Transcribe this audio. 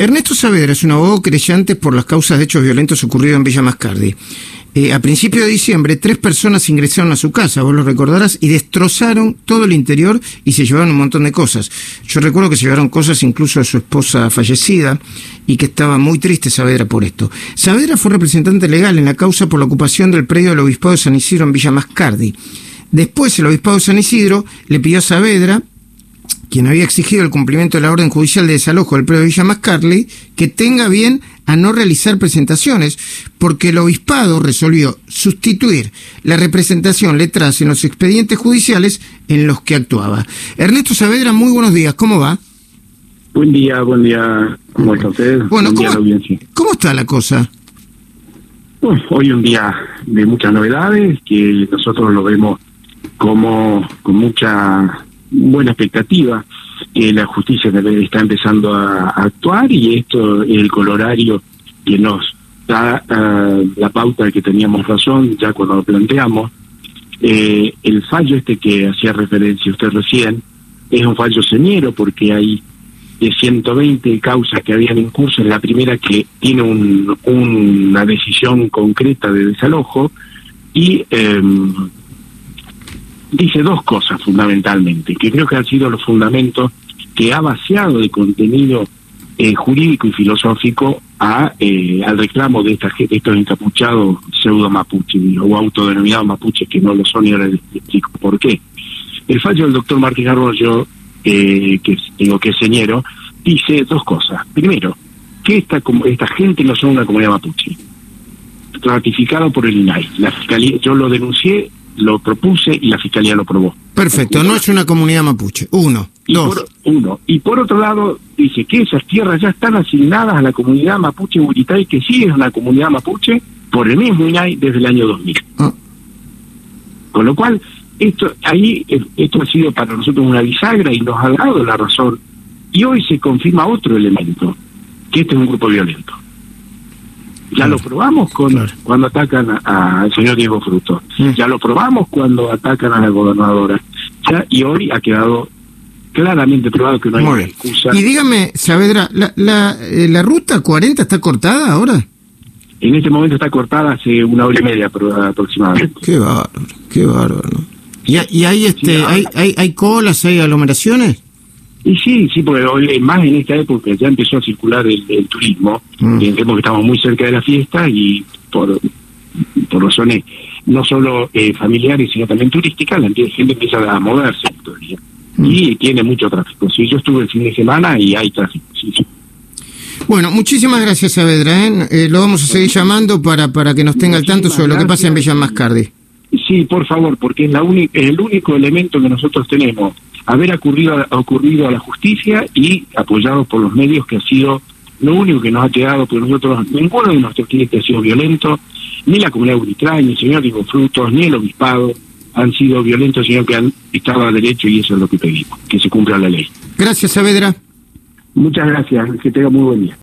Ernesto Saavedra es un abogado creyente por las causas de hechos violentos ocurridos en Villa Mascardi. Eh, a principios de diciembre, tres personas ingresaron a su casa, vos lo recordarás, y destrozaron todo el interior y se llevaron un montón de cosas. Yo recuerdo que se llevaron cosas incluso de su esposa fallecida y que estaba muy triste Saavedra por esto. Saavedra fue representante legal en la causa por la ocupación del predio del Obispado de San Isidro en Villa Mascardi. Después el Obispado de San Isidro le pidió a Saavedra quien había exigido el cumplimiento de la orden judicial de desalojo del predio de Villa Mascarli, que tenga bien a no realizar presentaciones, porque el obispado resolvió sustituir la representación letras en los expedientes judiciales en los que actuaba. Ernesto Saavedra, muy buenos días, ¿cómo va? Buen día, buen día, ¿cómo está usted? Bueno, ¿cómo, ¿cómo está la cosa? Hoy un día de muchas novedades que nosotros lo vemos como con mucha buena expectativa que la justicia está empezando a, actuar y esto es el colorario que nos da ah, la pauta de que teníamos razón ya cuando lo planteamos. Eh, el fallo este que hacía referencia usted recién es un fallo señero porque hay de 120 causas que habían en curso, en la primera que tiene un, una decisión concreta de desalojo y eh, dice dos cosas fundamentalmente, que creo que han sido los fundamentos que ha vaciado de contenido eh, jurídico y filosófico a eh, al reclamo de, esta, de estos encapuchados pseudo mapuche o autodenominados mapuches que no lo son y ahora les explico por qué. El fallo del doctor Martín Arroyo, eh, que tengo que señero, dice dos cosas. Primero, que esta, esta gente no son una comunidad mapuche, ratificado por el INAI. La fiscalía, yo lo denuncié lo propuse y la fiscalía lo probó. Perfecto, no es una comunidad mapuche. Uno, y dos. Por, uno. Y por otro lado, dice que esas tierras ya están asignadas a la comunidad mapuche Buritay, que sí es una comunidad mapuche, por el mismo INAI desde el año 2000. Ah. Con lo cual, esto ahí esto ha sido para nosotros una bisagra y nos ha dado la razón. Y hoy se confirma otro elemento, que este es un grupo violento. Ya lo probamos con, cuando atacan al señor Diego Fruto. Ya lo probamos cuando atacan a la gobernadora. Ya, y hoy ha quedado claramente probado que no hay excusa. Y dígame, Saavedra, ¿la, la, eh, ¿la ruta 40 está cortada ahora? En este momento está cortada hace una hora y media aproximadamente. Qué bárbaro, qué bárbaro. ¿Y, y hay, este, hay, hay, hay colas, hay aglomeraciones? Y sí, sí, porque hoy, más en esta época ya empezó a circular el, turismo, mm. que estamos muy cerca de la fiesta y por, por razones no solo eh, familiares, sino también turísticas, la gente empieza a moverse todavía. Mm. Y tiene mucho tráfico. Sí, yo estuve el fin de semana y hay tráfico, sí, Bueno, muchísimas gracias, Saavedra. ¿eh? ¿eh? lo vamos a seguir llamando para, para que nos tenga al tanto sobre lo que pasa en Villa Mascardi. Sí, por favor, porque es, la es el único elemento que nosotros tenemos haber ocurrido, ocurrido a la justicia y apoyado por los medios que ha sido lo único que nos ha quedado, porque nosotros, ninguno de nuestros clientes ha sido violento, ni la comunidad Uritray, ni el señor Diego Frutos, ni el obispado han sido violentos, sino que han estado a derecho y eso es lo que pedimos, que se cumpla la ley. Gracias, Saavedra. Muchas gracias, que tenga muy buen día.